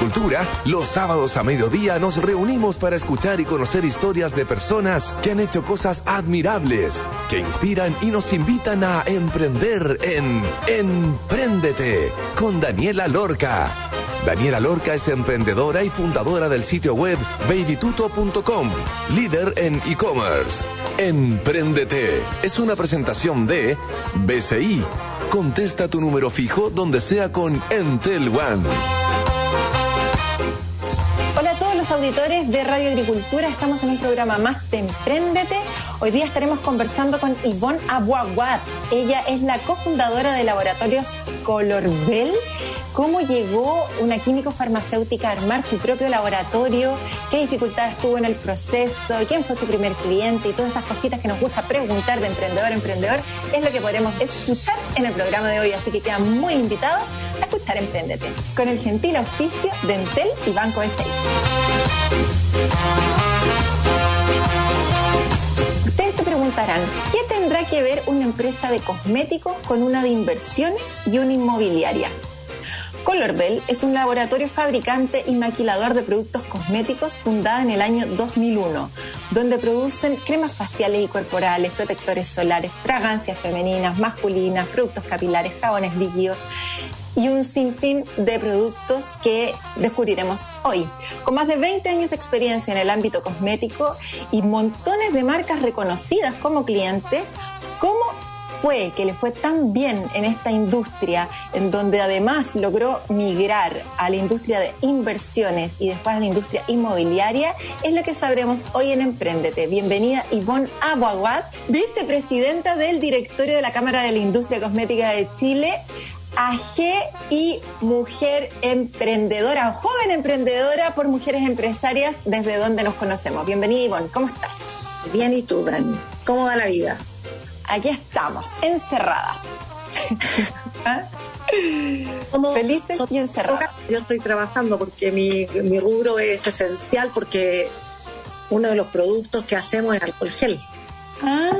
Agricultura, los sábados a mediodía nos reunimos para escuchar y conocer historias de personas que han hecho cosas admirables, que inspiran y nos invitan a emprender en Empréndete con Daniela Lorca. Daniela Lorca es emprendedora y fundadora del sitio web babytuto.com, líder en e-commerce. Empréndete es una presentación de BCI. Contesta tu número fijo donde sea con Entel One. Auditores de Radio Agricultura, estamos en un programa más de Empréndete. Hoy día estaremos conversando con Yvonne Abuaguat. Ella es la cofundadora de Laboratorios Colorbel cómo llegó una químico farmacéutica a armar su propio laboratorio, qué dificultades tuvo en el proceso, quién fue su primer cliente y todas esas cositas que nos gusta preguntar de emprendedor a emprendedor, es lo que podremos escuchar en el programa de hoy. Así que quedan muy invitados a escuchar Emprendete, con el gentil auspicio de Entel y Banco de ¿qué tendrá que ver una empresa de cosméticos con una de inversiones y una inmobiliaria? Colorbel es un laboratorio fabricante y maquilador de productos cosméticos fundada en el año 2001, donde producen cremas faciales y corporales, protectores solares, fragancias femeninas, masculinas, productos capilares, jabones líquidos y un sinfín de productos que descubriremos hoy. Con más de 20 años de experiencia en el ámbito cosmético y montones de marcas reconocidas como clientes, ¿cómo fue que le fue tan bien en esta industria, en donde además logró migrar a la industria de inversiones y después a la industria inmobiliaria, es lo que sabremos hoy en Emprendete. Bienvenida Ivonne Abuaguat, vicepresidenta del directorio de la Cámara de la Industria Cosmética de Chile. AG y mujer emprendedora, joven emprendedora por mujeres empresarias desde donde nos conocemos. Bienvenida Ivonne, ¿cómo estás? Bien, ¿y tú, Dani? ¿Cómo va la vida? aquí estamos, encerradas. ¿Ah? Felices y encerradas. Yo estoy trabajando porque mi, rubro es esencial porque uno de los productos que hacemos es alcohol gel. Ah,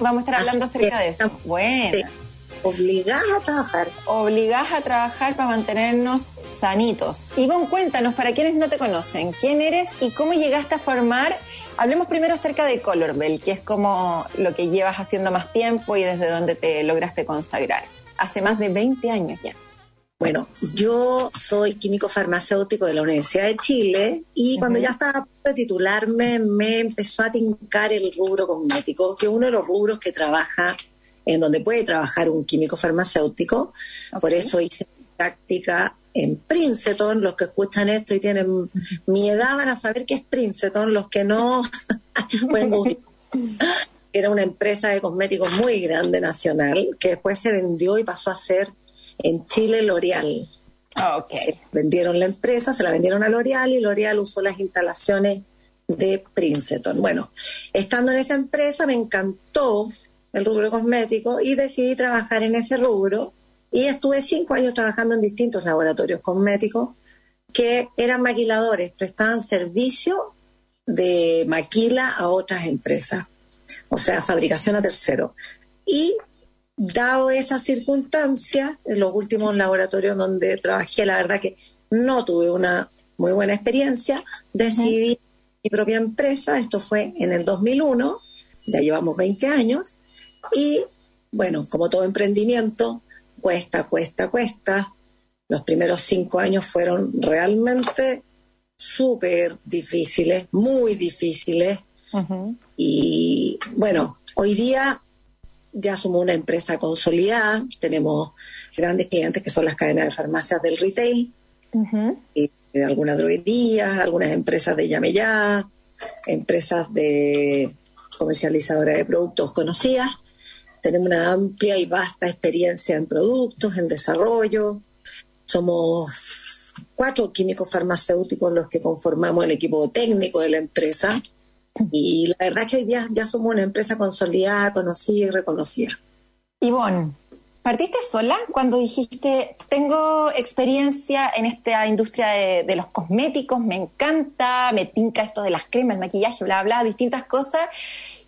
vamos a estar hablando acerca de eso. Bueno. Obligadas a trabajar. Obligadas a trabajar para mantenernos sanitos. Ivonne, cuéntanos, para quienes no te conocen, ¿quién eres y cómo llegaste a formar Hablemos primero acerca de Colorbel, que es como lo que llevas haciendo más tiempo y desde donde te lograste consagrar. Hace más de 20 años ya. Bueno, yo soy químico farmacéutico de la Universidad de Chile y cuando ya estaba a titularme me empezó a tincar el rubro cosmético, que es uno de los rubros que trabaja en donde puede trabajar un químico farmacéutico. Por eso hice práctica en Princeton, los que escuchan esto y tienen mi edad van a saber qué es Princeton, los que no Era una empresa de cosméticos muy grande nacional que después se vendió y pasó a ser en Chile L'Oreal. Ah, vendieron la empresa, se la vendieron a L'Oreal y L'Oreal usó las instalaciones de Princeton. Bueno, estando en esa empresa me encantó el rubro cosmético y decidí trabajar en ese rubro y estuve cinco años trabajando en distintos laboratorios cosméticos que eran maquiladores, prestaban servicio de maquila a otras empresas, o sea, fabricación a terceros. Y dado esa circunstancia, en los últimos laboratorios donde trabajé, la verdad que no tuve una muy buena experiencia, decidí mi propia empresa, esto fue en el 2001, ya llevamos 20 años, y bueno, como todo emprendimiento, cuesta, cuesta, cuesta. Los primeros cinco años fueron realmente súper difíciles, muy difíciles. Y bueno, hoy día ya somos una empresa consolidada, tenemos grandes clientes que son las cadenas de farmacias del retail, y algunas droguerías, algunas empresas de llame ya, empresas de comercializadoras de productos conocidas tenemos una amplia y vasta experiencia en productos, en desarrollo. Somos cuatro químicos farmacéuticos los que conformamos el equipo técnico de la empresa. Y la verdad es que hoy día ya somos una empresa consolidada, conocida y reconocida. Ivonne, ¿partiste sola cuando dijiste, tengo experiencia en esta industria de, los cosméticos, me encanta, me tinca esto de las cremas, el maquillaje, bla, bla, distintas cosas?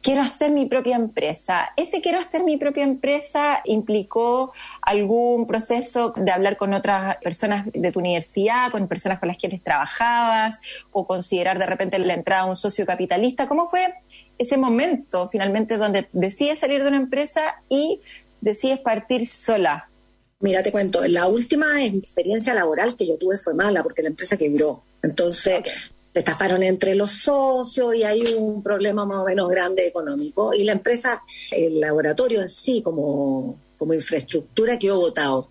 Quiero hacer mi propia empresa. ¿Ese quiero hacer mi propia empresa implicó algún proceso de hablar con otras personas de tu universidad, con personas con las que trabajabas, o considerar de repente la entrada a un socio capitalista? ¿Cómo fue ese momento finalmente donde decides salir de una empresa y decides partir sola? Mira, te cuento, la última experiencia laboral que yo tuve fue mala porque la empresa quebró. Entonces, se estafaron entre los socios y hay un problema más o menos grande económico. Y la empresa, el laboratorio en sí, como, como infraestructura, quedó votado.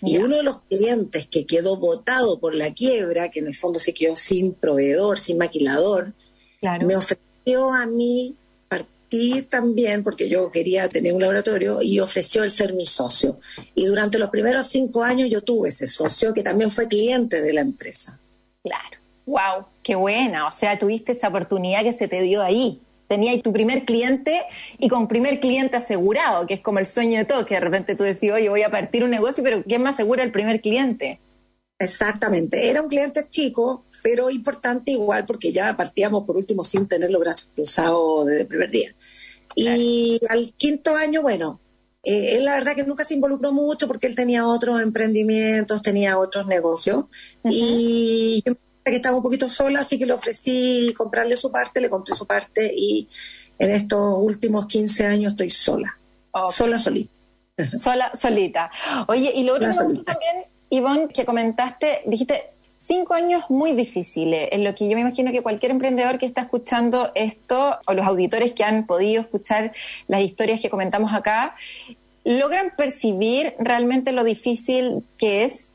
Y uno de los clientes que quedó votado por la quiebra, que en el fondo se quedó sin proveedor, sin maquilador, me ofreció a mí partir también, porque yo quería tener un laboratorio, y ofreció el ser mi socio. Y durante los primeros cinco años yo tuve ese socio que también fue cliente de la empresa. Claro. Wow, qué buena. O sea, tuviste esa oportunidad que se te dio ahí. Tenías tu primer cliente y con primer cliente asegurado, que es como el sueño de todo, que de repente tú decís, oye, voy a partir un negocio, pero ¿quién me asegura el primer cliente? Exactamente. Era un cliente chico, pero importante igual porque ya partíamos por último sin tener los brazos cruzados desde el primer día. Y al quinto año, bueno, eh, él la verdad que nunca se involucró mucho porque él tenía otros emprendimientos, tenía otros negocios. Y yo que estaba un poquito sola, así que le ofrecí comprarle su parte, le compré su parte y en estos últimos 15 años estoy sola. Sola, solita. Sola, solita. Oye, y lo otro también, Ivonne, que comentaste, dijiste cinco años muy difíciles, en lo que yo me imagino que cualquier emprendedor que está escuchando esto, o los auditores que han podido escuchar las historias que comentamos acá, logran percibir realmente lo difícil que es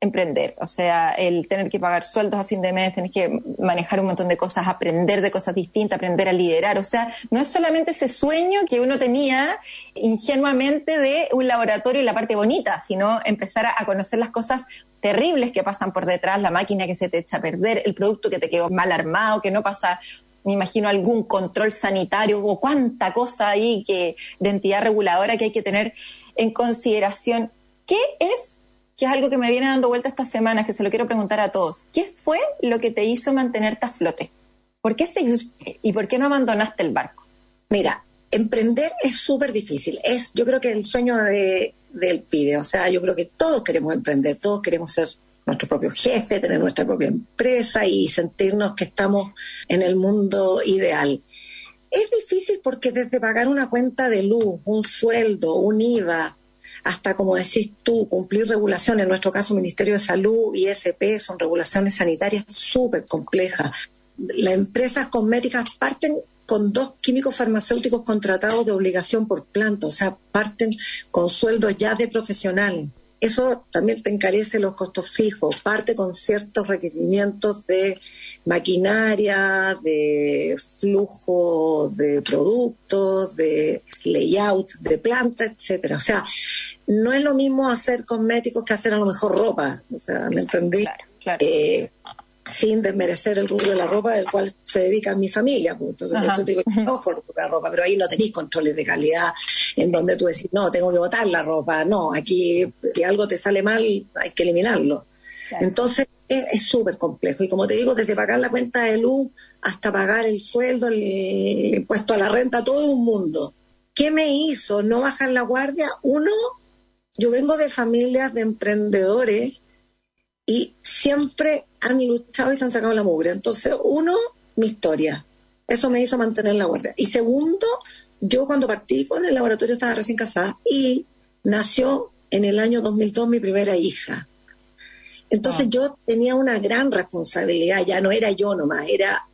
emprender, o sea, el tener que pagar sueldos a fin de mes, tener que manejar un montón de cosas, aprender de cosas distintas, aprender a liderar, o sea, no es solamente ese sueño que uno tenía ingenuamente de un laboratorio y la parte bonita, sino empezar a, conocer las cosas terribles que pasan por detrás, la máquina que se te echa a perder, el producto que te quedó mal armado, que no pasa me imagino algún control sanitario o cuánta cosa ahí que de entidad reguladora que hay que tener en consideración. ¿Qué es que es algo que me viene dando vuelta estas semanas, que se lo quiero preguntar a todos. ¿Qué fue lo que te hizo mantenerte a flote? ¿Por qué seguiste y por qué no abandonaste el barco? Mira, emprender es súper difícil. Es, yo creo que el sueño del pibe. O sea, yo creo que todos queremos emprender, todos queremos ser nuestro propio jefe, tener nuestra propia empresa y sentirnos que estamos en el mundo ideal. Es difícil porque desde pagar una cuenta de luz, un sueldo, un IVA, hasta, como decís tú, cumplir regulaciones, en nuestro caso Ministerio de Salud y SP, son regulaciones sanitarias súper complejas. Las empresas cosméticas parten con dos químicos farmacéuticos contratados de obligación por planta, o sea, parten con sueldos ya de profesional. Eso también te encarece los costos fijos, parte con ciertos requerimientos de maquinaria, de flujo de productos, de layout de planta, etcétera. O sea, no es lo mismo hacer cosméticos que hacer a lo mejor ropa. O sea, ¿me entendí? Claro, claro. Eh, sin desmerecer el rubro de la ropa del cual se dedica mi familia. Pues. Entonces, por eso digo, no por la ropa, pero ahí no tenéis controles de calidad en donde tú decís, no, tengo que botar la ropa. No, aquí si algo te sale mal, hay que eliminarlo. Entonces, es súper complejo. Y como te digo, desde pagar la cuenta de luz hasta pagar el sueldo, el impuesto a la renta, todo un mundo. ¿Qué me hizo no bajar la guardia? Uno, yo vengo de familias de emprendedores y siempre han luchado y se han sacado la mugre. Entonces, uno, mi historia. Eso me hizo mantener la guardia. Y segundo, yo cuando partí con el laboratorio estaba recién casada y nació en el año 2002 mi primera hija. Entonces ah. yo tenía una gran responsabilidad, ya no era yo nomás, era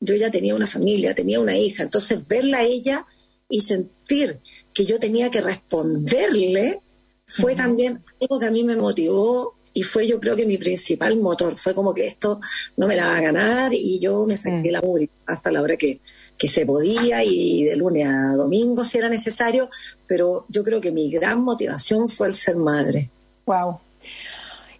yo ya tenía una familia, tenía una hija. Entonces verla a ella y sentir que yo tenía que responderle fue también algo que a mí me motivó y fue yo creo que mi principal motor. Fue como que esto no me la va a ganar y yo me saqué mm. la mugre hasta la hora que, que se podía y de lunes a domingo si era necesario, pero yo creo que mi gran motivación fue el ser madre. Wow.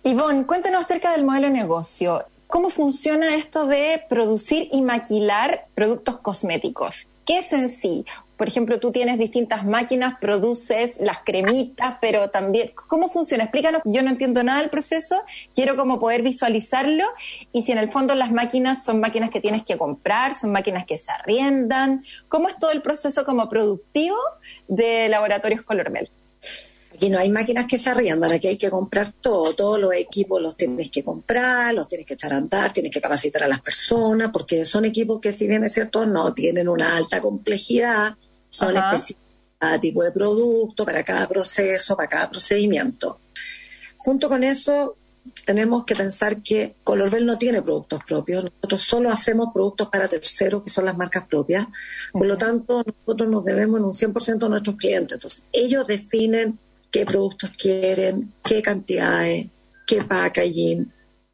Ivonne, cuéntanos acerca del modelo de negocio. ¿Cómo funciona esto de producir y maquilar productos cosméticos? ¿Qué es en sí? Por ejemplo, tú tienes distintas máquinas, produces las cremitas, pero también, ¿cómo funciona? Explícanos, yo no entiendo nada del proceso, quiero como poder visualizarlo y si en el fondo las máquinas son máquinas que tienes que comprar, son máquinas que se arriendan, ¿cómo es todo el proceso como productivo de Laboratorios Colorbel? Aquí no hay máquinas que se arriendan, aquí hay que comprar todo, todos los equipos los tienes que comprar, los tienes que echar a andar, tienes que capacitar a las personas, porque son equipos que si bien es cierto no tienen una alta complejidad, son específicos para tipo de producto, para cada proceso, para cada procedimiento. Junto con eso, tenemos que pensar que Colorbel no tiene productos propios, nosotros solo hacemos productos para terceros, que son las marcas propias, por lo tanto, nosotros nos debemos en un 100% a nuestros clientes. Entonces, ellos definen qué productos quieren, qué cantidades, qué packaging,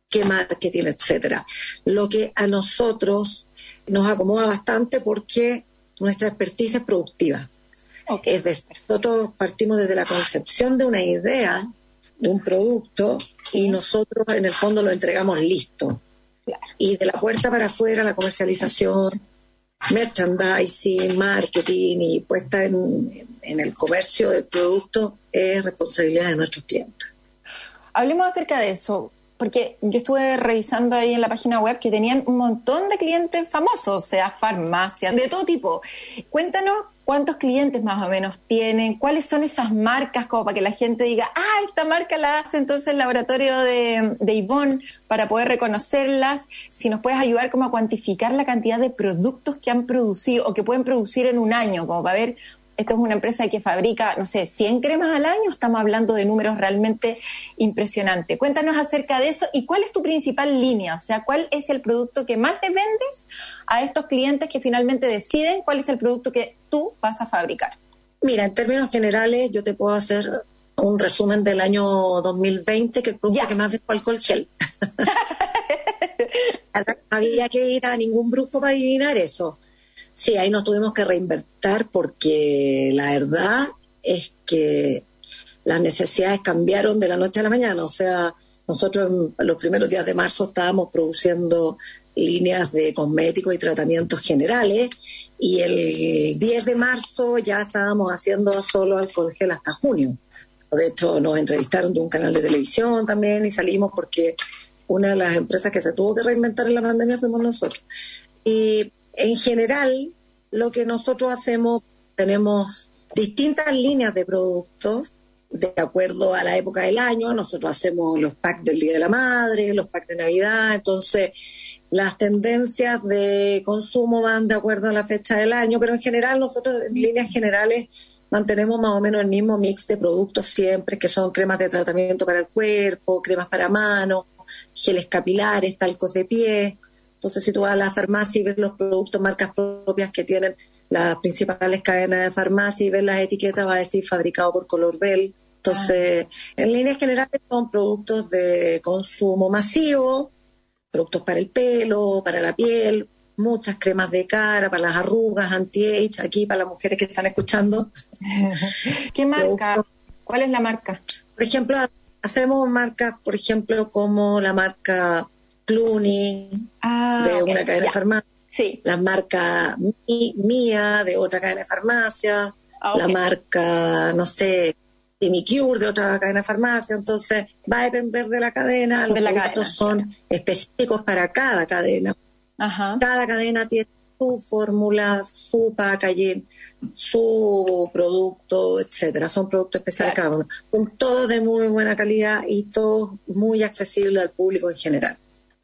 qué marketing, etcétera. Lo que a nosotros nos acomoda bastante porque nuestra expertise es productiva. Es decir, nosotros partimos desde la concepción de una idea, de un producto, y nosotros en el fondo lo entregamos listo. Y de la puerta para afuera, la comercialización, merchandising, marketing y puesta en, en el comercio del producto es responsabilidad de nuestros clientes. Hablemos acerca de eso porque yo estuve revisando ahí en la página web que tenían un montón de clientes famosos, o sea, farmacias, de todo tipo. Cuéntanos cuántos clientes más o menos tienen, cuáles son esas marcas, como para que la gente diga, ah, esta marca la hace entonces el laboratorio de, de para poder reconocerlas, si nos puedes ayudar como a cuantificar la cantidad de productos que han producido o que pueden producir en un año, como para ver esto es una empresa que fabrica, no sé, 100 cremas al año, estamos hablando de números realmente impresionantes. Cuéntanos acerca de eso y cuál es tu principal línea, o sea, cuál es el producto que más te vendes a estos clientes que finalmente deciden cuál es el producto que tú vas a fabricar. Mira, en términos generales, yo te puedo hacer un resumen del año 2020, que el producto que más vendo alcohol gel. había que ir a ningún brujo para adivinar eso. Sí, ahí nos tuvimos que reinvertir porque la verdad es que las necesidades cambiaron de la noche a la mañana. O sea, nosotros en los primeros días de marzo estábamos produciendo líneas de cosméticos y tratamientos generales y el 10 de marzo ya estábamos haciendo solo alcohol gel hasta junio. De hecho, nos entrevistaron de un canal de televisión también y salimos porque una de las empresas que se tuvo que reinventar en la pandemia fuimos nosotros. Y en general, lo que nosotros hacemos, tenemos distintas líneas de productos de acuerdo a la época del año. Nosotros hacemos los packs del Día de la Madre, los packs de Navidad. Entonces, las tendencias de consumo van de acuerdo a la fecha del año, pero en general nosotros en líneas generales mantenemos más o menos el mismo mix de productos siempre, que son cremas de tratamiento para el cuerpo, cremas para manos, geles capilares, talcos de pie. Entonces, si tú vas a la farmacia y ves los productos, marcas propias que tienen las principales cadenas de farmacia y ves las etiquetas, va a decir fabricado por Color Bell. Entonces, en líneas generales son productos de consumo masivo, productos para el pelo, para la piel, muchas cremas de cara, para las arrugas, anti-age, aquí para las mujeres que están escuchando. ¿Qué marca? ¿Cuál es la marca? Por ejemplo, hacemos marcas, por ejemplo, como la marca Clooney, Ah, de una cadena de farmacia, Sí. la marca Mía, de otra cadena de farmacia, Ah, la marca, no sé, Timicure, de otra cadena de farmacia. Entonces, va a depender de la cadena. Los De la productos cadena, son específicos para cada cadena. Ajá. Cada cadena tiene su fórmula, su packaging, su producto, etcétera. Son productos especiales Claro. cada uno. Son todos de muy buena calidad y todos muy accesibles al público en general.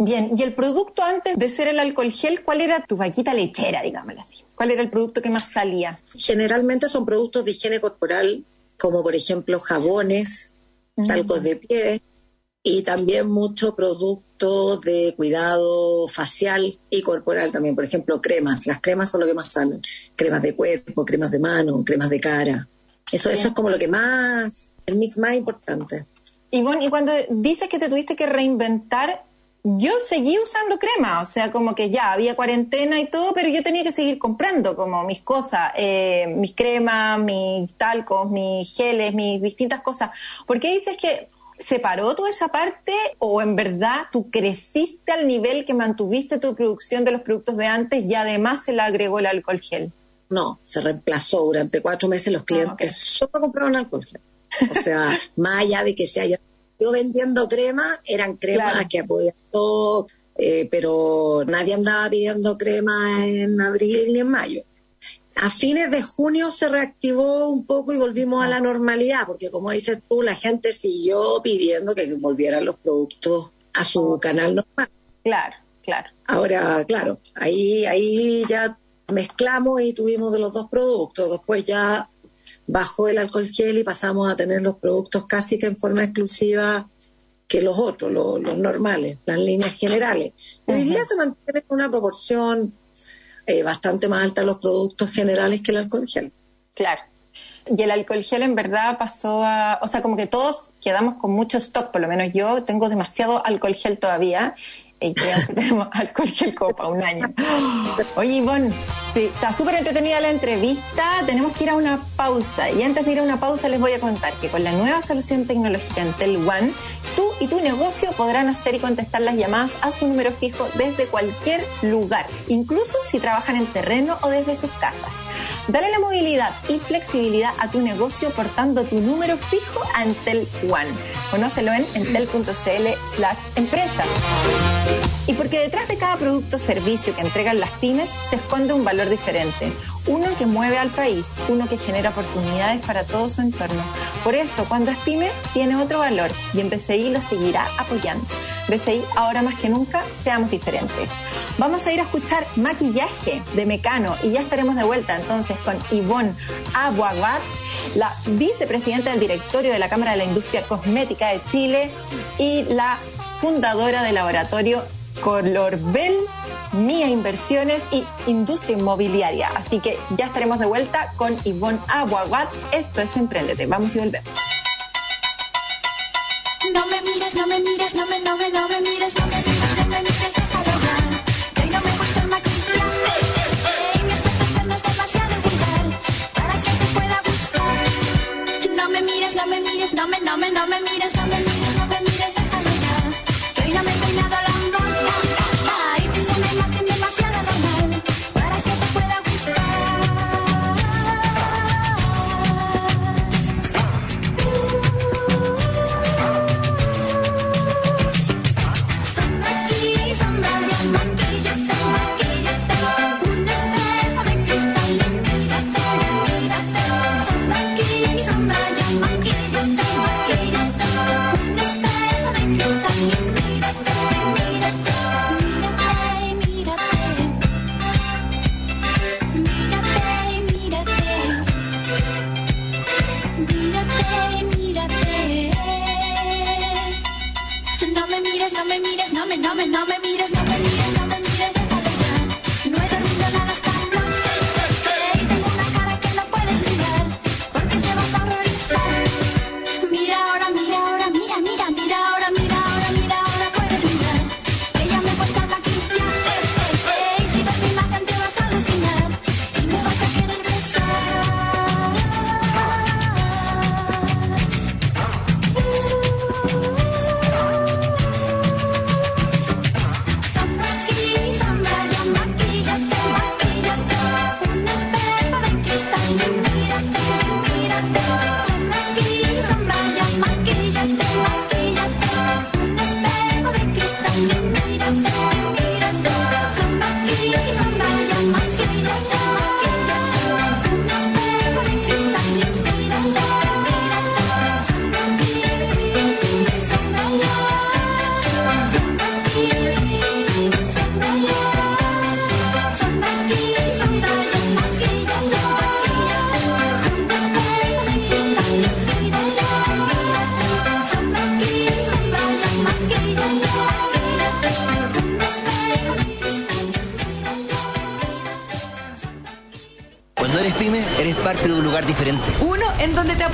Bien, y el producto antes de ser el alcohol gel, ¿cuál era tu vaquita lechera, digámoslo así? ¿Cuál era el producto que más salía? Generalmente son productos de higiene corporal, como por ejemplo jabones, talcos de pie y también mucho producto de cuidado facial y corporal también. Por ejemplo, cremas. Las cremas son lo que más salen. Cremas de cuerpo, cremas de mano, cremas de cara. Eso, eso es como lo que más, el mix más importante. Ivonne, y cuando dices que te tuviste que reinventar, yo seguí usando crema, o sea, como que ya había cuarentena y todo, pero yo tenía que seguir comprando como mis cosas, eh, mis cremas, mis talcos, mis geles, mis distintas cosas. ¿Por qué dices que se paró toda esa parte o en verdad tú creciste al nivel que mantuviste tu producción de los productos de antes y además se le agregó el alcohol gel? no, se reemplazó durante cuatro meses los clientes solo compraron alcohol gel. O sea, más allá de que se haya yo vendiendo crema, eran cremas que apoyan todo, eh, pero nadie andaba pidiendo crema en abril ni en mayo. A fines de junio se reactivó un poco y volvimos a la normalidad, porque como dices tú, la gente siguió pidiendo que volvieran los productos a su canal normal. Claro, claro. Ahora, claro, ahí, ahí ya mezclamos y tuvimos de los dos productos. Después ya bajó el alcohol gel y pasamos a tener los productos casi que en forma exclusiva que los otros, los, normales, las líneas generales. Hoy día se mantiene una proporción eh, bastante más alta los productos generales que el alcohol gel. Claro. Y el alcohol gel en verdad pasó a, o sea, como que todos quedamos con mucho stock, por lo menos yo tengo demasiado alcohol gel todavía y creo que tenemos alcohol gel copa un año. Oye, Ivonne, está súper entretenida la entrevista. Tenemos que ir a una pausa. Y antes de ir a una pausa, les voy a contar que con la nueva solución tecnológica Entel One, tú y tu negocio podrán hacer y contestar las llamadas a su número fijo desde cualquier lugar, incluso si trabajan en terreno o desde sus casas. Dale la movilidad y flexibilidad a tu negocio portando tu número fijo a Entel One. Conócelo en entel.cl empresa. Y porque detrás de cada producto o servicio que entregan las pymes se esconde un valor diferente. Uno que mueve al país, uno que genera oportunidades para todo su entorno. Por eso, cuando es pyme, tiene otro valor y en BCI lo seguirá apoyando. BCI, ahora más que nunca, seamos diferentes. Vamos a ir a escuchar maquillaje de Mecano y ya estaremos de vuelta entonces con Yvonne Abuagat, la vicepresidenta del directorio de la Cámara de la Industria Cosmética de Chile y la fundadora del laboratorio Colorbel, Mía Inversiones y Industria Inmobiliaria. Así que ya estaremos de vuelta con Ivonne Aguaguat. Esto es Emprendete. Vamos y volvemos. No me mires, no me mires, no me, no me, no me mires, no me mires, no me mires, déjalo ya. Que no me gusta el maquillaje. Mi aspecto externo es demasiado para que te pueda gustar. No me mires, no me mires, no me, no me, no no me mires,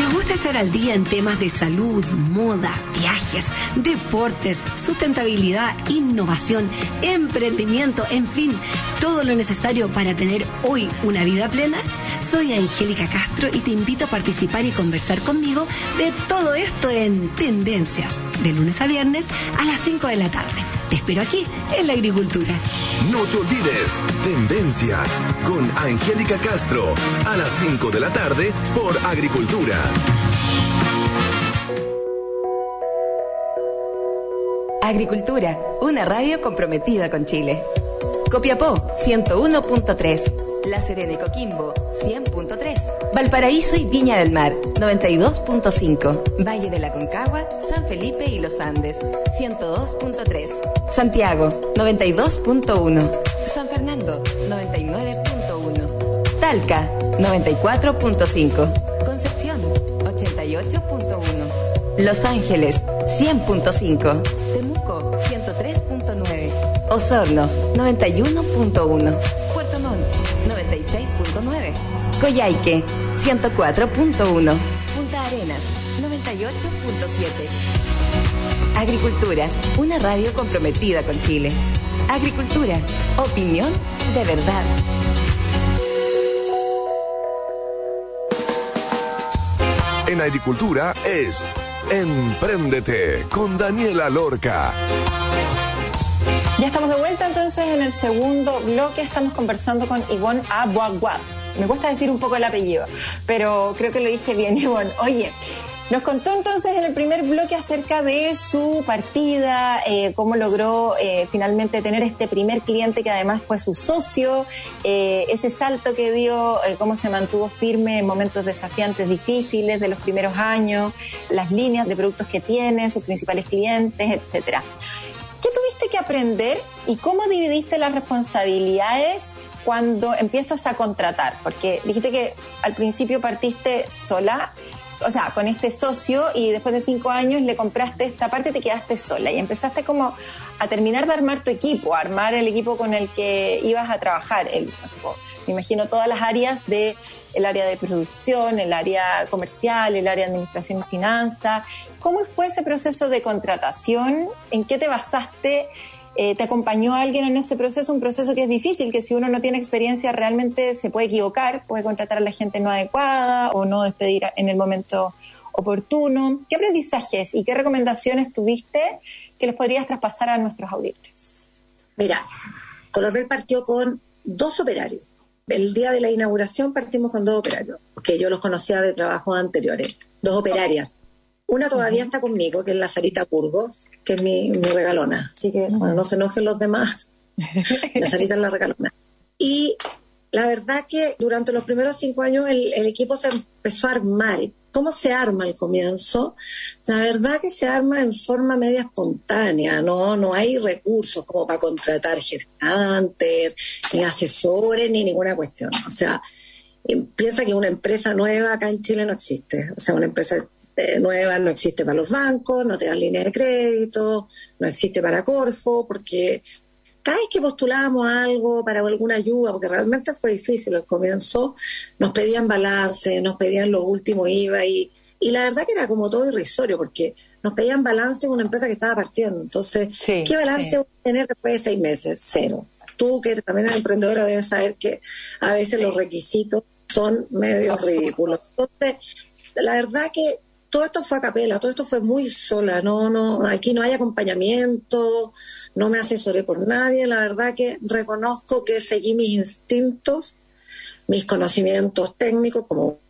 ¿Te gusta estar al día en temas de salud, moda, viajes, deportes, sustentabilidad, innovación, emprendimiento, en fin, todo lo necesario para tener hoy una vida plena? Soy Angélica Castro y te invito a participar y conversar conmigo de todo esto en Tendencias, de lunes a viernes a las 5 de la tarde. Te espero aquí en la agricultura. No te olvides, Tendencias con Angélica Castro a las 5 de la tarde por Agricultura. Agricultura, una radio comprometida con Chile. Copiapó 101.3, La Serena y Coquimbo 100.3, Valparaíso y Viña del Mar 92.5, Valle de la Concagua, San Felipe y Los Andes 102.3, Santiago 92.1, San Fernando 99.1, Talca 94.5, Concepción 88.1, Los Ángeles 100.5, Temuco 103.9, Osorno 91.1, Puerto Montt 96.9, Coyhaique 104.1, Punta Arenas 98.7. Agricultura, una radio comprometida con Chile. Agricultura, opinión de verdad. En Agricultura es Empréndete con Daniela Lorca. Ya estamos de vuelta entonces en el segundo bloque. Estamos conversando con Ivonne Abuaguad. Me cuesta decir un poco el apellido, pero creo que lo dije bien, Ivonne. Oye, nos contó entonces en el primer bloque acerca de su partida, eh, cómo logró eh, finalmente tener este primer cliente que además fue su socio, eh, ese salto que dio, cómo se mantuvo firme en momentos desafiantes, difíciles de los primeros años, las líneas de productos que tiene, sus principales clientes, etcétera. ¿Qué tuviste que aprender y cómo dividiste las responsabilidades cuando empiezas a contratar? Porque dijiste que al principio partiste sola, o sea, con este socio y después de cinco años le compraste esta parte y te quedaste sola y empezaste como a terminar de armar tu equipo, armar el equipo con el que ibas a trabajar. Me imagino todas las áreas de el área de producción, el área comercial, el área de administración y finanzas. ¿Cómo fue ese proceso de contratación? ¿En qué te basaste? Eh, ¿Te acompañó alguien en ese proceso? Un proceso que es difícil, que si uno no tiene experiencia realmente se puede equivocar, puede contratar a la gente no adecuada o no despedir en el momento oportuno. ¿Qué aprendizajes y qué recomendaciones tuviste que les podrías traspasar a nuestros auditores? Mira, Colorbel partió con dos operarios. El día de la inauguración partimos con dos operarios, que yo los conocía de trabajos anteriores, dos operarias. Una todavía está conmigo, que es la Sarita Burgos, que es mi, mi regalona. Así que, bueno, no se enojen los demás. la Sarita es la regalona. Y la verdad que durante los primeros cinco años el, el, equipo se empezó a armar. ¿Cómo se arma al comienzo? La verdad que se arma en forma media espontánea, ¿no? No hay recursos como para contratar gestantes, ni asesores, ni ninguna cuestión. O sea, piensa que una empresa nueva acá en Chile no existe. O sea, una empresa nueva no existe para los bancos, no te dan línea de crédito, no existe para Corfo, porque cada vez que postulábamos algo para alguna ayuda, porque realmente fue difícil al comienzo, nos pedían balance, nos pedían los últimos IVA y, y la verdad que era como todo irrisorio, porque nos pedían balance en una empresa que estaba partiendo. Entonces, ¿qué balance voy a tener después de seis meses? Cero. Tú, que también eres emprendedora, debes saber que a veces los requisitos son medio ridículos. Entonces, la verdad que todo esto fue a capela, todo esto fue muy sola, no, no, aquí no hay acompañamiento, no me asesoré por nadie, la verdad que reconozco que seguí mis instintos, mis conocimientos técnicos como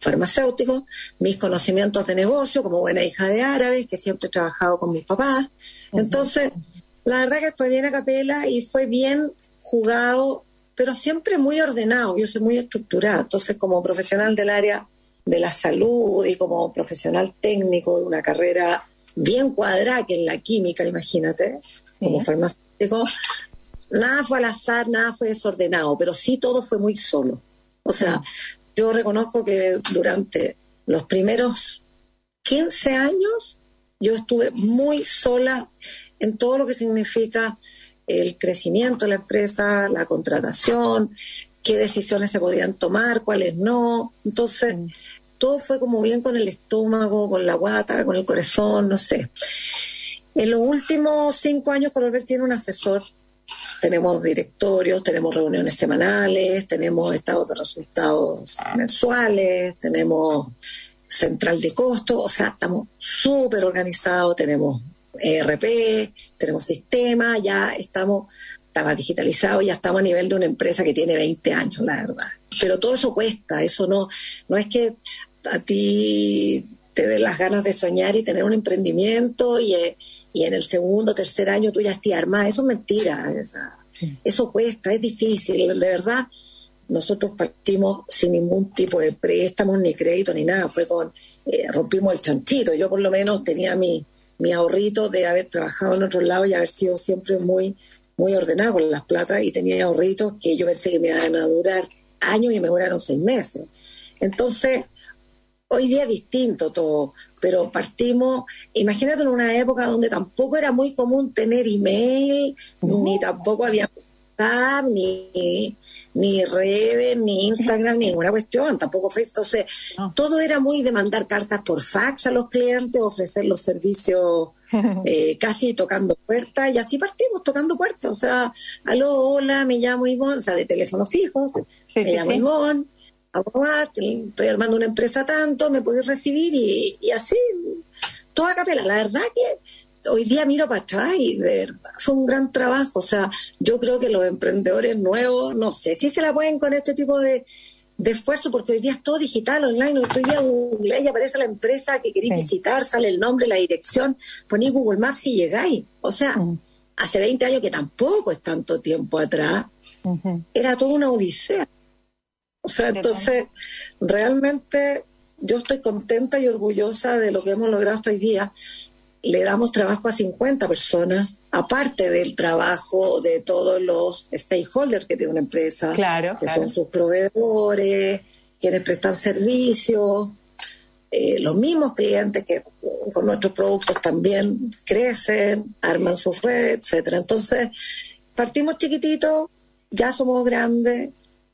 farmacéutico, mis conocimientos de negocio como buena hija de árabes, que siempre he trabajado con mis papás. Entonces, la verdad que fue bien a capela y fue bien jugado, pero siempre muy ordenado, yo soy muy estructurada, entonces como profesional del área de la salud y como profesional técnico de una carrera bien cuadrada, que en la química, imagínate, como farmacéutico, nada fue al azar, nada fue desordenado, pero sí todo fue muy solo. O sea, yo reconozco que durante los primeros 15 años yo estuve muy sola en todo lo que significa el crecimiento de la empresa, la contratación, qué decisiones se podían tomar, cuáles no. Entonces, todo fue como bien con el estómago, con la guata, con el corazón, no sé. En los últimos cinco años, Colbert tiene un asesor. Tenemos directorios, tenemos reuniones semanales, tenemos estados de resultados mensuales, tenemos central de costos, o sea, estamos súper organizados, tenemos ERP, tenemos sistema, ya estamos estaba digitalizado, ya estamos a nivel de una empresa que tiene 20 años, la verdad. Pero todo eso cuesta, eso no, no es que a ti te den las ganas de soñar y tener un emprendimiento y, eh, y en el segundo, tercer año tú ya estés armada. Eso es mentira. eso cuesta, es difícil. De verdad, nosotros partimos sin ningún tipo de préstamos, ni crédito, ni nada. Fue con, eh, rompimos el chanchito. Yo por lo menos tenía mi, mi ahorrito de haber trabajado en otro lado y haber sido siempre muy muy ordenado con las platas y tenía ahorritos que yo pensé que me iban a durar años y me duraron seis meses. Entonces, hoy día es distinto todo, pero partimos, imagínate en una época donde tampoco era muy común tener email, ni tampoco había WhatsApp, ni, ni redes, ni Instagram, ni ninguna cuestión, tampoco fue. Entonces, todo era muy de mandar cartas por fax a los clientes, ofrecer los servicios eh, casi tocando puertas, y así partimos, tocando puertas. O sea, aló, hola, me llamo Ivonne, o sea, de teléfono fijo, me llamo Ivonne, estoy armando una empresa tanto, me podéis recibir, y, y así, toda capela. La verdad que hoy día miro para atrás y de verdad fue un gran trabajo. O sea, yo creo que los emprendedores nuevos, no sé si se la pueden con este tipo de, de esfuerzo, porque hoy día es todo digital, online, hoy día Google y aparece la empresa que queréis visitar, sale el nombre, la dirección, ponéis Google Maps y llegáis. O sea, hace 20 años que tampoco es tanto tiempo atrás, era toda una odisea. O sea, entonces, realmente yo estoy contenta y orgullosa de lo que hemos logrado hasta hoy día le damos trabajo a 50 personas, aparte del trabajo de todos los stakeholders que tiene una empresa, claro, que son sus proveedores, quienes prestan servicios, eh, los mismos clientes que con nuestros productos también crecen, arman sus redes, etcétera. Entonces, partimos chiquititos, ya somos grandes,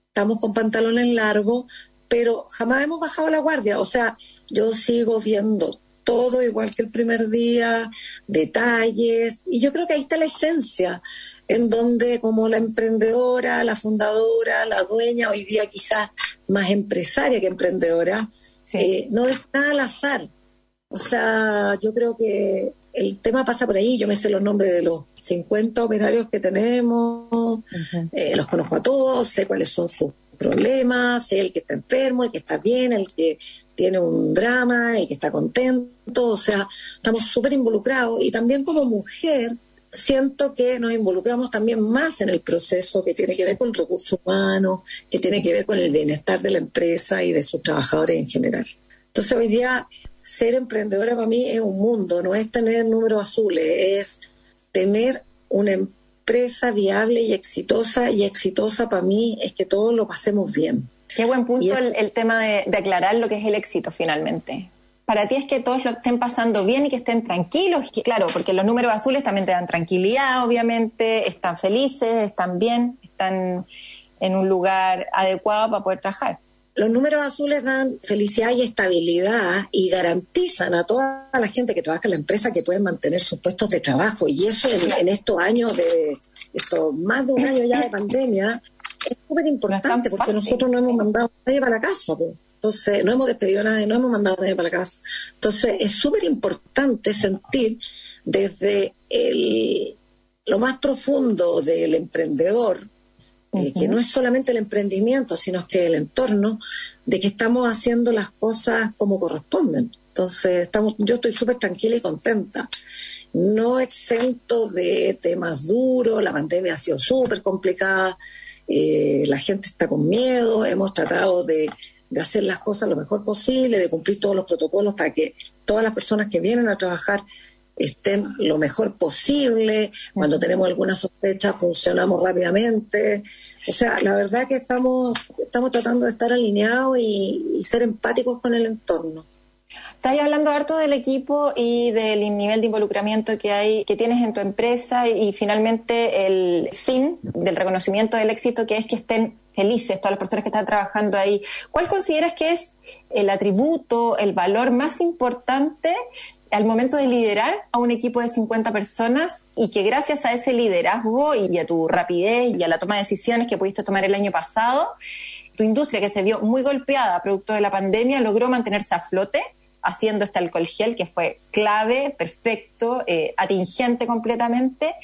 estamos con pantalones largos, pero jamás hemos bajado la guardia. O sea, yo sigo viendo todo igual que el primer día, detalles, y yo creo que ahí está la esencia, en donde como la emprendedora, la fundadora, la dueña, hoy día quizás más empresaria que emprendedora, eh, no es nada al azar. O sea, yo creo que el tema pasa por ahí, yo me sé los nombres de los 50 operarios que tenemos, eh, los conozco a todos, sé cuáles son sus problemas, el que está enfermo, el que está bien, el que tiene un drama, el que está contento, o sea, estamos súper involucrados y también como mujer siento que nos involucramos también más en el proceso que tiene que ver con recursos humanos, que tiene que ver con el bienestar de la empresa y de sus trabajadores en general. Entonces hoy día ser emprendedora para mí es un mundo, no es tener números azules, es tener una empresa empresa viable y exitosa, y exitosa para mí es que todos lo pasemos bien. Qué buen punto el, tema de, aclarar lo que es el éxito finalmente. Para ti es que todos lo estén pasando bien y que estén tranquilos, claro, porque los números azules también te dan tranquilidad, obviamente, están felices, están bien, están en un lugar adecuado para poder trabajar. Los números azules dan felicidad y estabilidad y garantizan a toda la gente que trabaja en la empresa que pueden mantener sus puestos de trabajo. Y eso en, estos años de, esto, más de un año ya de pandemia, es súper importante porque nosotros no hemos mandado a nadie para la casa. Entonces, no hemos despedido a nadie, no hemos mandado a nadie para la casa. Entonces, es súper importante sentir desde el, lo más profundo del emprendedor, eh, que no es solamente el emprendimiento, sino que el entorno, de que estamos haciendo las cosas como corresponden. Entonces, estamos, yo estoy súper tranquila y contenta. No exento de temas duros, la pandemia ha sido súper complicada, eh, la gente está con miedo, hemos tratado de, de hacer las cosas lo mejor posible, de cumplir todos los protocolos para que todas las personas que vienen a trabajar estén lo mejor posible. Cuando tenemos alguna sospecha, funcionamos rápidamente. O sea, la verdad que estamos, estamos tratando de estar alineados y, ser empáticos con el entorno. Estás hablando harto del equipo y del nivel de involucramiento que hay, que tienes en tu empresa y, finalmente el fin del reconocimiento del éxito que es que estén felices todas las personas que están trabajando ahí. ¿Cuál consideras que es el atributo, el valor más importante al momento de liderar a un equipo de 50 personas y que gracias a ese liderazgo y a tu rapidez y a la toma de decisiones que pudiste tomar el año pasado, tu industria que se vio muy golpeada producto de la pandemia logró mantenerse a flote haciendo este alcohol gel que fue clave, perfecto, eh, atingente completamente.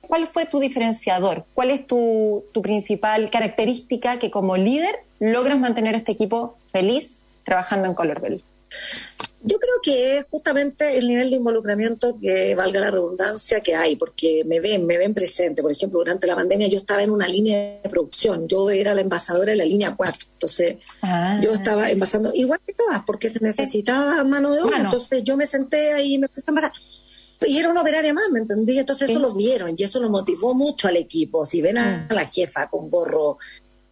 ¿Cuál fue tu diferenciador? ¿Cuál es tu, principal característica que como líder logras mantener este equipo feliz trabajando en Colorbell? Yo creo que es justamente el nivel de involucramiento que valga la redundancia que hay, porque me ven, me ven presente. Por ejemplo, durante la pandemia yo estaba en una línea de producción, yo era la envasadora de la línea 4, entonces ah. yo estaba envasando igual que todas, porque se necesitaba mano de obra, entonces yo me senté ahí y me puse a envasar. Y era una operaria más, ¿me entendí? Entonces eso lo vieron y eso lo motivó mucho al equipo. Si ven a mm. la jefa con gorro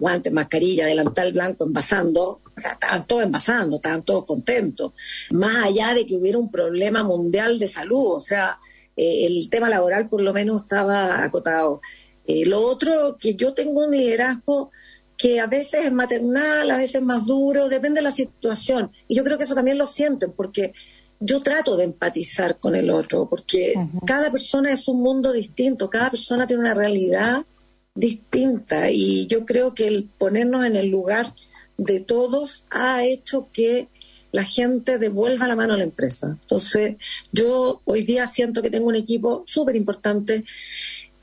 guantes, mascarilla, delantal blanco, envasando, o sea, estaban todos envasando, estaban todos contentos, más allá de que hubiera un problema mundial de salud, o sea, eh, el tema laboral por lo menos estaba acotado. Eh, lo otro, que yo tengo un liderazgo que a veces es maternal, a veces más duro, depende de la situación. Y yo creo que eso también lo sienten, porque yo trato de empatizar con el otro, porque cada persona es un mundo distinto, cada persona tiene una realidad distinta y yo creo que el ponernos en el lugar de todos ha hecho que la gente devuelva la mano a la empresa. Entonces, yo hoy día siento que tengo un equipo súper importante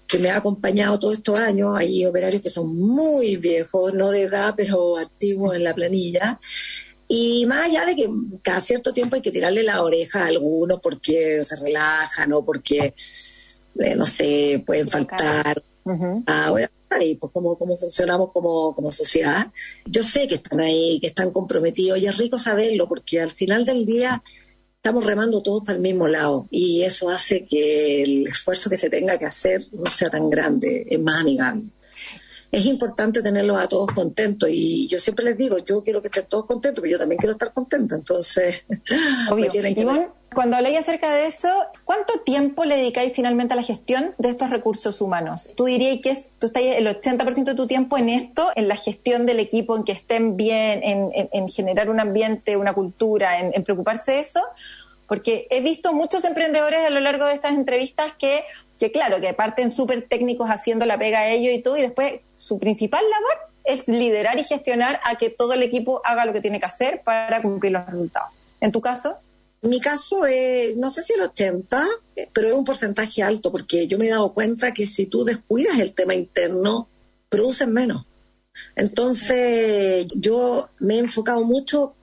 que me ha acompañado todos estos años. Hay operarios que son muy viejos, no de edad, pero activos en la planilla. Y más allá de que cada cierto tiempo hay que tirarle la oreja a algunos porque se relajan o porque, eh, no sé, pueden faltar Ah, voy a y pues cómo, cómo funcionamos como, como sociedad. Yo sé que están ahí, que están comprometidos y es rico saberlo porque al final del día estamos remando todos para el mismo lado y eso hace que el esfuerzo que se tenga que hacer no sea tan grande, es más amigable. Es importante tenerlos a todos contentos y yo siempre les digo, yo quiero que estén todos contentos, pero yo también quiero estar contenta, entonces Obvio. tienen que cuando habláis acerca de eso, ¿cuánto tiempo le dedicáis finalmente a la gestión de estos recursos humanos? ¿Tú dirías que es, tú estás el 80% de tu tiempo en esto, en la gestión del equipo, en que estén bien, en, generar un ambiente, una cultura, en, preocuparse de eso? Porque he visto muchos emprendedores a lo largo de estas entrevistas que, que claro, que parten súper técnicos haciendo la pega a ellos y todo, y después su principal labor es liderar y gestionar a que todo el equipo haga lo que tiene que hacer para cumplir los resultados. ¿En tu caso? Mi caso es, no sé si el 80, pero es un porcentaje alto, porque yo me he dado cuenta que si tú descuidas el tema interno, producen menos. Entonces, yo me he enfocado mucho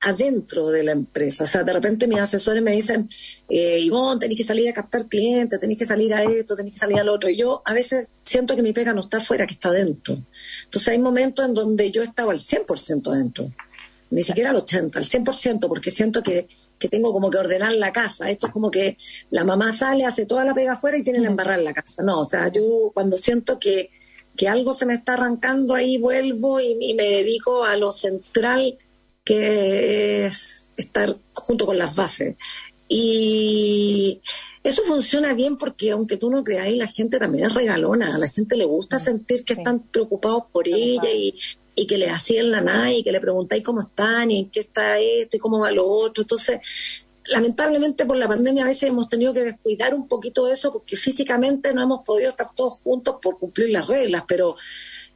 adentro de la empresa. O sea, de repente mis asesores me dicen, eh, Ivonne, tenéis que salir a captar clientes, tenéis que salir a esto, tenéis que salir al otro. Y yo a veces siento que mi pega no está afuera, que está adentro. Entonces hay momentos en donde yo estaba al 100% adentro, ni siquiera al 80%, al 100%, porque siento que que tengo como que ordenar la casa. Esto es como que la mamá sale, hace toda la pega afuera y tiene que embarrar la casa. No, o sea, yo cuando siento que, que algo se me está arrancando ahí, vuelvo y, me dedico a lo central que es estar junto con las bases. Y eso funciona bien porque aunque tú no creas, la gente también es regalona, a la gente le gusta sentir que están preocupados por ella y, y que le hacían la nada y que le preguntáis cómo están y en qué está esto y cómo va lo otro. Entonces, lamentablemente por la pandemia a veces hemos tenido que descuidar un poquito eso porque físicamente no hemos podido estar todos juntos por cumplir las reglas, pero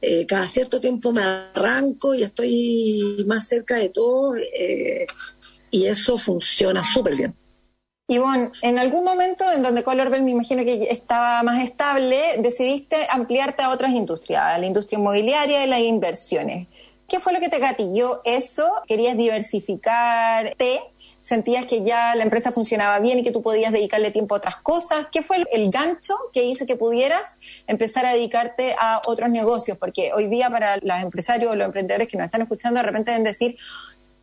eh, cada cierto tiempo me arranco y estoy más cerca de todo eh, y eso funciona súper bien. Ivonne, en algún momento en donde Colorbel me imagino que estaba más estable, decidiste ampliarte a otras industrias, a la industria inmobiliaria y las inversiones. ¿Qué fue lo que te gatilló eso? ¿Querías diversificarte? ¿Sentías que ya la empresa funcionaba bien y que tú podías dedicarle tiempo a otras cosas? ¿Qué fue el gancho que hizo que pudieras empezar a dedicarte a otros negocios? Porque hoy día para los empresarios o los emprendedores que nos están escuchando de repente deben decir,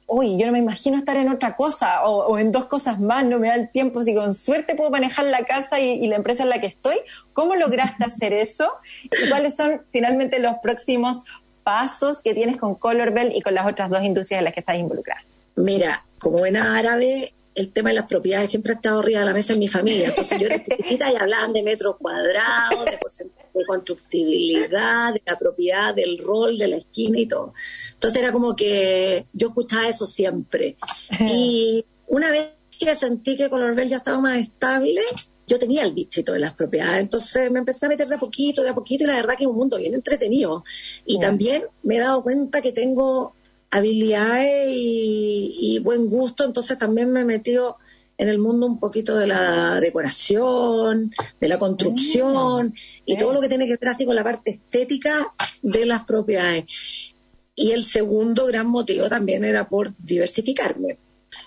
uy, yo no me imagino estar en otra cosa o, en dos cosas más, no me da el tiempo, si con suerte puedo manejar la casa y, la empresa en la que estoy, ¿cómo lograste hacer eso? ¿Y cuáles son finalmente los próximos pasos que tienes con Colorbell y con las otras dos industrias en las que estás involucrada? Mira, como buena árabe, el tema de las propiedades siempre ha estado arriba de la mesa en mi familia. Entonces yo era chiquita y hablaban de metros cuadrados, de de constructibilidad, de la propiedad, del rol, de la esquina y todo. Entonces era como que yo escuchaba eso siempre. Y una vez que sentí que Colorbel ya estaba más estable, yo tenía el bichito de las propiedades, entonces me empecé a meter de a poquito, de a poquito, y la verdad que es un mundo bien entretenido. Y también me he dado cuenta que tengo habilidades y, buen gusto, entonces también me he metido en el mundo un poquito de la decoración, de la construcción y todo lo que tiene que ver así con la parte estética de las propiedades. Y el segundo gran motivo también era por diversificarme.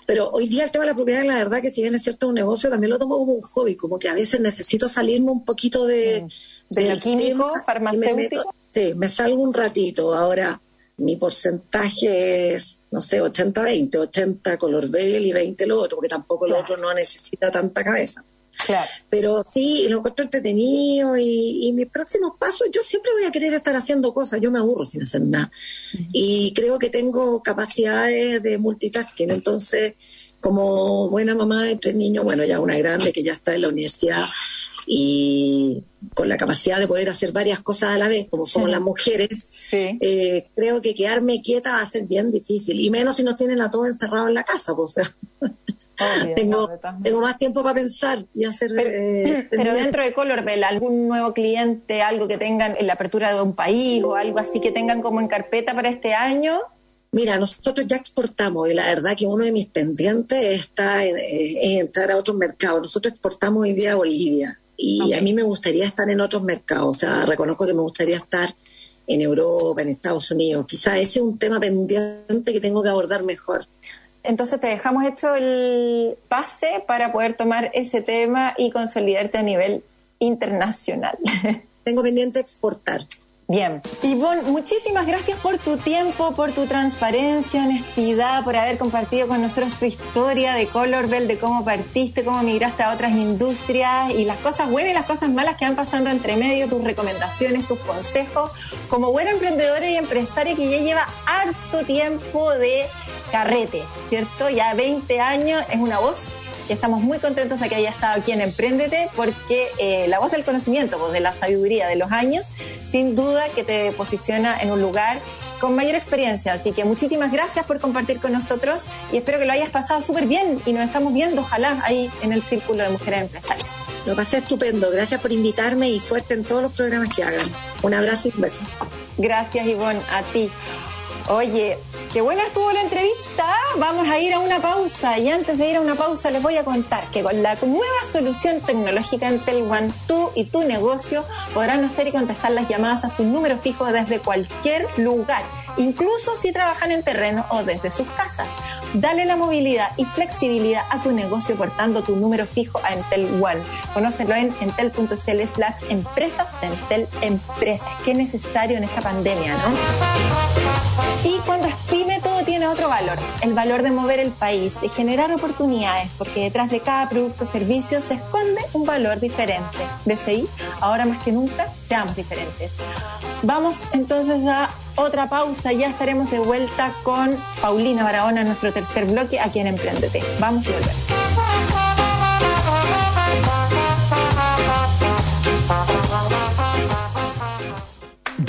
Pero hoy día el tema de la propiedad, la verdad que si bien es cierto un negocio, también lo tomo como un hobby, como que a veces necesito salirme un poquito de... ¿De químico, farmacéutico? sí, me salgo un ratito. Ahora, mi porcentaje es, no sé, 80-20, 80 color bell y 20 lo otro, porque tampoco lo otro no necesita tanta cabeza. Claro. Pero sí, lo encuentro entretenido y, y, mis próximos pasos, yo siempre voy a querer estar haciendo cosas, yo me aburro sin hacer nada. Y creo que tengo capacidades de multitasking, entonces, como buena mamá de tres niños, bueno, ya una grande que ya está en la universidad, y con la capacidad de poder hacer varias cosas a la vez, como somos las mujeres, eh, creo que quedarme quieta va a ser bien difícil, y menos si nos tienen a todos encerrados en la casa, pues, o sea. tengo, tengo más tiempo para pensar y hacer. Pero, eh, pero dentro de Colorbell, ¿algún nuevo cliente, algo que tengan en la apertura de un país o algo así que tengan como en carpeta para este año? Mira, nosotros ya exportamos y la verdad que uno de mis pendientes está en, en entrar a otros mercados. Nosotros exportamos hoy día a Bolivia y a mí me gustaría estar en otros mercados. O sea, reconozco que me gustaría estar en Europa, en Estados Unidos. Quizá ese es un tema pendiente que tengo que abordar mejor. Entonces te dejamos hecho el pase para poder tomar ese tema y consolidarte a nivel internacional. Tengo pendiente exportar. Bien. Ivonne, muchísimas gracias por tu tiempo, por tu transparencia, honestidad, por haber compartido con nosotros tu historia de Colorbell, de cómo partiste, cómo migraste a otras industrias y las cosas buenas y las cosas malas que van pasando entre medio, tus recomendaciones, tus consejos, como buena emprendedora y empresaria que ya lleva harto tiempo de carrete, ¿cierto? Ya 20 años, es una voz y estamos muy contentos de que haya estado aquí en Emprendete porque eh, la voz del conocimiento, voz de la sabiduría de los años, sin duda que te posiciona en un lugar con mayor experiencia. Así que muchísimas gracias por compartir con nosotros y espero que lo hayas pasado súper bien y nos estamos viendo, ojalá, ahí en el Círculo de Mujeres Empresarias. Lo pasé estupendo. Gracias por invitarme y suerte en todos los programas que hagan. Un abrazo y un beso. Gracias, Ivonne, a ti. Oye, qué buena estuvo la entrevista. Vamos a ir a una pausa y antes de ir a una pausa les voy a contar que con la nueva solución tecnológica Entel One, tú y tu negocio podrán hacer y contestar las llamadas a sus números fijos desde cualquier lugar, incluso si trabajan en terreno o desde sus casas. Dale la movilidad y flexibilidad a tu negocio portando tu número fijo a Entel One. Conócelo en entel.cl slash empresas de Entel Empresas. Qué necesario en esta pandemia, ¿no? Y cuando es pyme todo tiene otro valor, el valor de mover el país, de generar oportunidades, porque detrás de cada producto o servicio se esconde un valor diferente. BCI, ahora más que nunca, seamos diferentes. Vamos entonces a otra pausa, ya estaremos de vuelta con Paulina Barahona en nuestro tercer bloque aquí en Emprendete. Vamos y volvemos.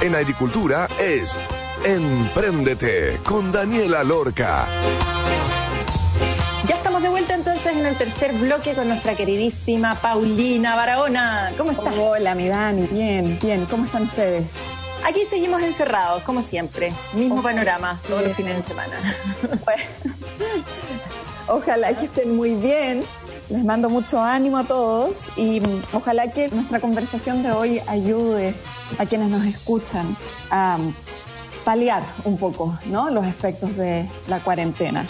En agricultura es Empréndete con Daniela Lorca. Ya estamos de vuelta entonces en el tercer bloque con nuestra queridísima Paulina Barahona. ¿Cómo estás? Hola, mi Dani. Bien, bien. ¿Cómo están ustedes? Aquí seguimos encerrados, como siempre. Mismo panorama todos los fines de semana. Ojalá que estén muy bien. Les mando mucho ánimo a todos y ojalá que nuestra conversación de hoy ayude a quienes nos escuchan a mm, paliar un poco ¿no? los efectos de la cuarentena.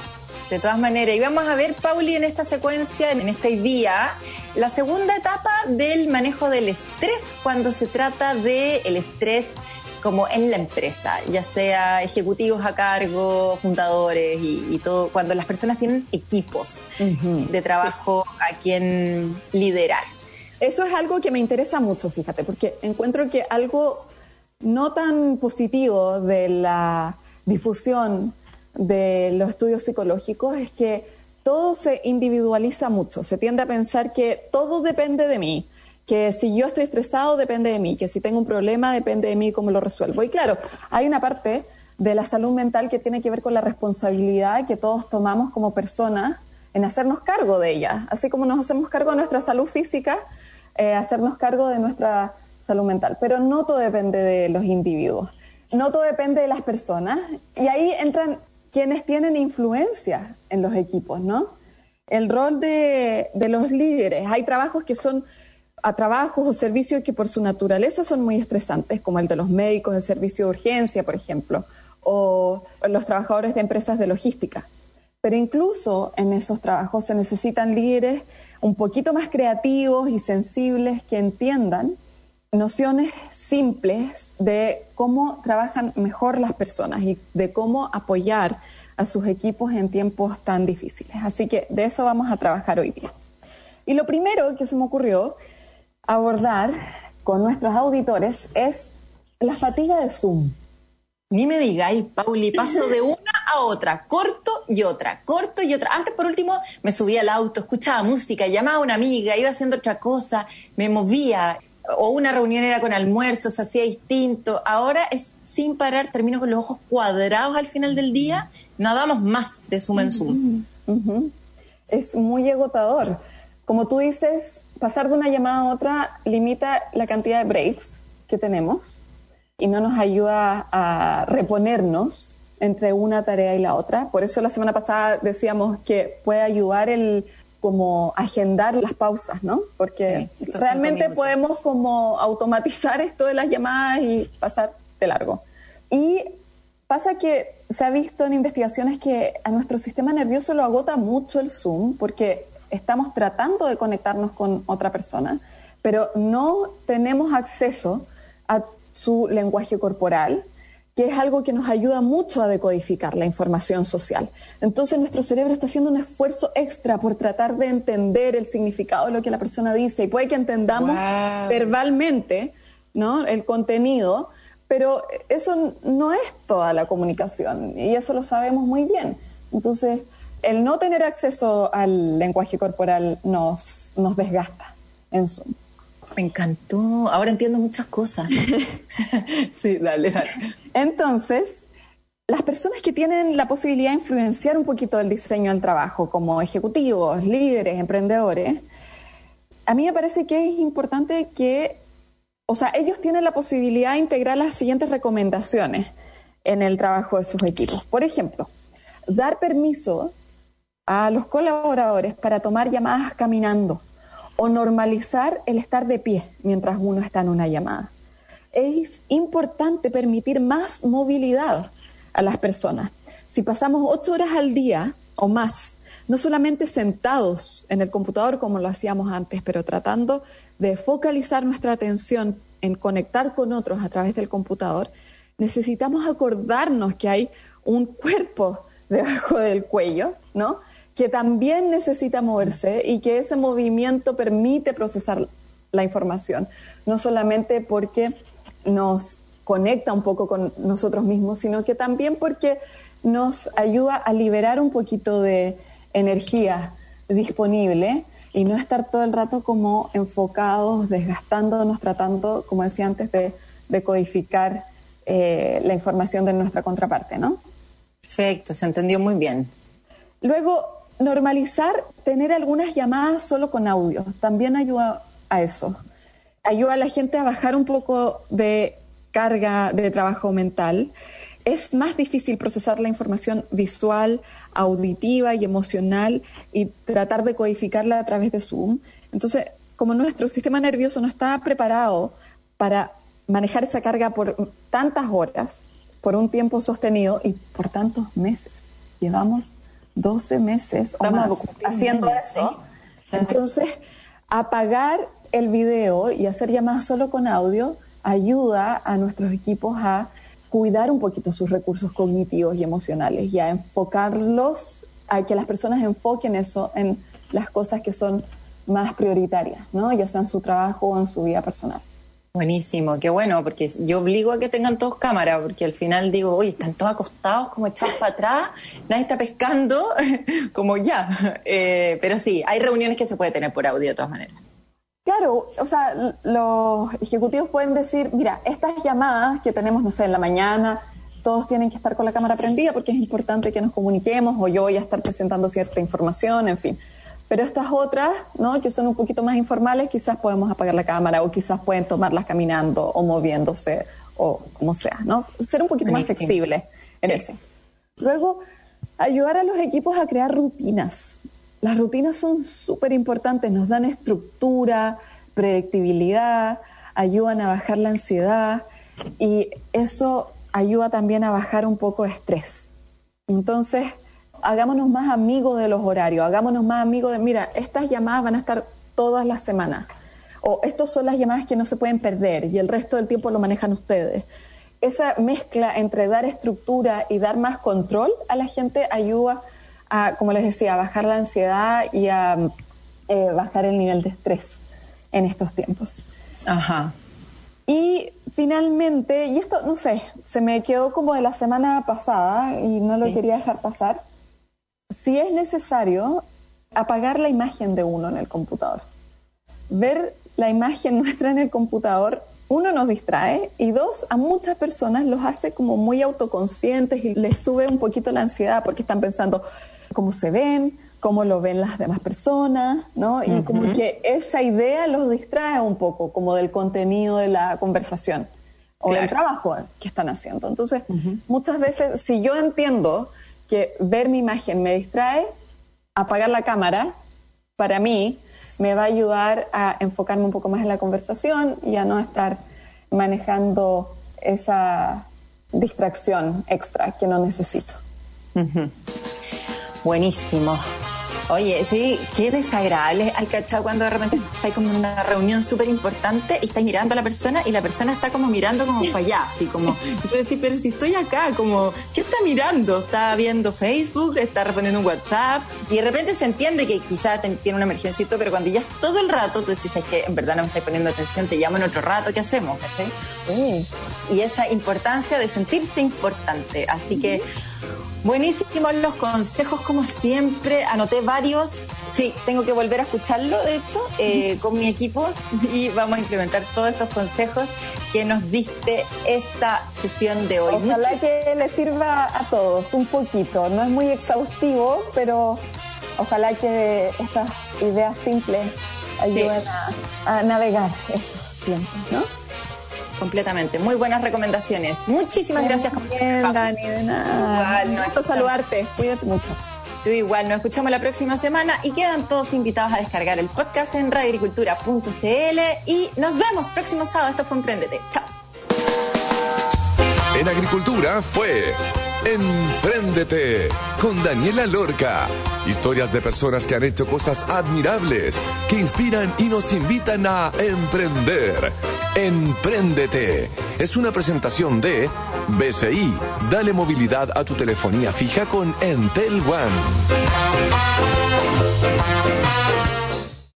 De todas maneras, y vamos a ver, Pauli, en esta secuencia, en este día, la segunda etapa del manejo del estrés cuando se trata del el estrés como en la empresa, ya sea ejecutivos a cargo, fundadores y, todo, cuando las personas tienen equipos de trabajo a quien liderar. Eso es algo que me interesa mucho, fíjate, porque encuentro que algo no tan positivo de la difusión de los estudios psicológicos es que todo se individualiza mucho, se tiende a pensar que todo depende de mí que si yo estoy estresado depende de mí, que si tengo un problema depende de mí cómo lo resuelvo. Y claro, hay una parte de la salud mental que tiene que ver con la responsabilidad que todos tomamos como personas en hacernos cargo de ella, así como nos hacemos cargo de nuestra salud física, eh, hacernos cargo de nuestra salud mental. Pero no todo depende de los individuos, no todo depende de las personas. Y ahí entran quienes tienen influencia en los equipos, ¿no? El rol de, de los líderes. Hay trabajos que son a trabajos o servicios que por su naturaleza son muy estresantes, como el de los médicos de servicio de urgencia, por ejemplo, o los trabajadores de empresas de logística. Pero incluso en esos trabajos se necesitan líderes un poquito más creativos y sensibles que entiendan nociones simples de cómo trabajan mejor las personas y de cómo apoyar a sus equipos en tiempos tan difíciles. Así que de eso vamos a trabajar hoy día. Y lo primero que se me ocurrió abordar con nuestros auditores es la fatiga de Zoom. Ni me digáis, Pauli, paso de una a otra, corto y otra, corto y otra. Antes, por último, me subía al auto, escuchaba música, llamaba a una amiga, iba haciendo otra cosa, me movía, o una reunión era con almuerzo, se hacía distinto. Ahora es sin parar, termino con los ojos cuadrados al final del día, no damos más de Zoom en Zoom. Es muy agotador. Como tú dices, pasar de una llamada a otra limita la cantidad de breaks que tenemos y no nos ayuda a reponernos entre una tarea y la otra. Por eso la semana pasada decíamos que puede ayudar el como agendar las pausas, ¿no? Porque realmente podemos como automatizar esto de las llamadas y pasar de largo. Y pasa que se ha visto en investigaciones que a nuestro sistema nervioso lo agota mucho el Zoom porque estamos tratando de conectarnos con otra persona, pero no tenemos acceso a su lenguaje corporal, que es algo que nos ayuda mucho a decodificar la información social. Entonces nuestro cerebro está haciendo un esfuerzo extra por tratar de entender el significado de lo que la persona dice y puede que entendamos verbalmente ¿no? el contenido, pero eso no es toda la comunicación y eso lo sabemos muy bien. Entonces, el no tener acceso al lenguaje corporal nos, nos desgasta en Zoom. Me encantó. Ahora entiendo muchas cosas. sí, dale, dale. Entonces, las personas que tienen la posibilidad de influenciar un poquito el diseño del trabajo, como ejecutivos, líderes, emprendedores, a mí me parece que es importante que, o sea, ellos tienen la posibilidad de integrar las siguientes recomendaciones en el trabajo de sus equipos. Por ejemplo, dar permiso a los colaboradores para tomar llamadas caminando o normalizar el estar de pie mientras uno está en una llamada. Es importante permitir más movilidad a las personas. Si pasamos ocho horas al día o más no solamente sentados en el computador como lo hacíamos antes, pero tratando de focalizar nuestra atención en conectar con otros a través del computador, necesitamos acordarnos que hay un cuerpo debajo del cuello, ¿no? Que también necesita moverse y que ese movimiento permite procesar la información, no solamente porque nos conecta un poco con nosotros mismos, sino que también porque nos ayuda a liberar un poquito de energía disponible y no estar todo el rato como enfocados, desgastándonos, tratando, como decía antes, de, codificar eh, la información de nuestra contraparte, ¿no? Perfecto, se entendió muy bien. Luego, normalizar tener algunas llamadas solo con audio, también ayuda a eso. Ayuda a la gente a bajar un poco de carga de trabajo mental es más difícil procesar la información visual, auditiva y emocional y tratar de codificarla a través de Zoom. Entonces, como nuestro sistema nervioso no está preparado para manejar esa carga por tantas horas, por un tiempo sostenido y por tantos meses. Llevamos 12 meses o más haciendo eso. Entonces, apagar el video y hacer llamadas solo con audio ayuda a nuestros equipos a cuidar un poquito sus recursos cognitivos y emocionales y a enfocarlos, a que las personas enfoquen eso en las cosas que son más prioritarias, ¿no? ya sea en su trabajo o en su vida personal. Buenísimo, qué bueno, porque yo obligo a que tengan todos cámara, porque al final digo, oye, están todos acostados como echados para atrás, nadie está pescando, como ya. Eh, pero sí, hay reuniones que se puede tener por audio de todas maneras. Claro, o sea, los ejecutivos pueden decir, mira, estas llamadas que tenemos, no sé, en la mañana, todos tienen que estar con la cámara prendida porque es importante que nos comuniquemos o yo voy a estar presentando cierta información, en fin. Pero estas otras, ¿no? que son un poquito más informales, quizás podemos apagar la cámara o quizás pueden tomarlas caminando o moviéndose o como sea, ¿no? Ser un poquito más flexible en eso. Luego, ayudar a los equipos a crear rutinas. Las rutinas son súper importantes, nos dan estructura, predictibilidad, ayudan a bajar la ansiedad y eso ayuda también a bajar un poco de estrés. Entonces, hagámonos más amigos de los horarios, hagámonos más amigos de, mira, estas llamadas van a estar todas las semanas, o estas son las llamadas que no se pueden perder y el resto del tiempo lo manejan ustedes. Esa mezcla entre dar estructura y dar más control a la gente ayuda como les decía, a bajar la ansiedad y a eh, bajar el nivel de estrés en estos tiempos. Ajá. Y finalmente, y esto, no sé, se me quedó como de la semana pasada y no lo quería dejar pasar, si es necesario, apagar la imagen de uno en el computador. Ver la imagen nuestra en el computador, uno nos distrae y dos, a muchas personas los hace como muy autoconscientes y les sube un poquito la ansiedad porque están pensando, cómo se ven, cómo lo ven las demás personas, ¿no? Y como que esa idea los distrae un poco, como del contenido de la conversación o del trabajo que están haciendo. Entonces, muchas veces, si yo entiendo que ver mi imagen me distrae, apagar la cámara, para mí, me va a ayudar a enfocarme un poco más en la conversación y a no estar manejando esa distracción extra que no necesito. Buenísimo. Oye, sí, qué desagradable al cachado cuando de repente estáis como en una reunión súper importante y estáis mirando a la persona y la persona está como mirando como para allá, así como, y tú decís, pero si estoy acá, como, ¿qué está mirando? Está viendo Facebook, está respondiendo un WhatsApp y de repente se entiende que quizá tiene una emergencia, pero cuando ya es todo el rato, tú decís, es que en verdad no me estáis poniendo atención, te llamo en otro rato, ¿qué hacemos? Y esa importancia de sentirse importante. Así que Buenísimos los consejos, como siempre. Anoté varios. Sí, tengo que volver a escucharlo, de hecho, eh, con mi equipo y vamos a implementar todos estos consejos que nos diste esta sesión de hoy. Ojalá que le sirva a todos un poquito. No es muy exhaustivo, pero ojalá que estas ideas simples ayuden a, a navegar estos tiempos, ¿no? Completamente. Muy buenas recomendaciones. Muchísimas gracias. Bien, Dani, de nada. Igual, no saludarte. Cuídate mucho. Tú igual, nos escuchamos la próxima semana y quedan todos invitados a descargar el podcast en radioagricultura.cl y nos vemos próximo sábado. Esto fue Emprendete. Chao. En Agricultura fue Empréndete con Daniela Lorca. Historias de personas que han hecho cosas admirables, que inspiran y nos invitan a emprender. Empréndete. Es una presentación de BCI. Dale movilidad a tu telefonía fija con Entel One.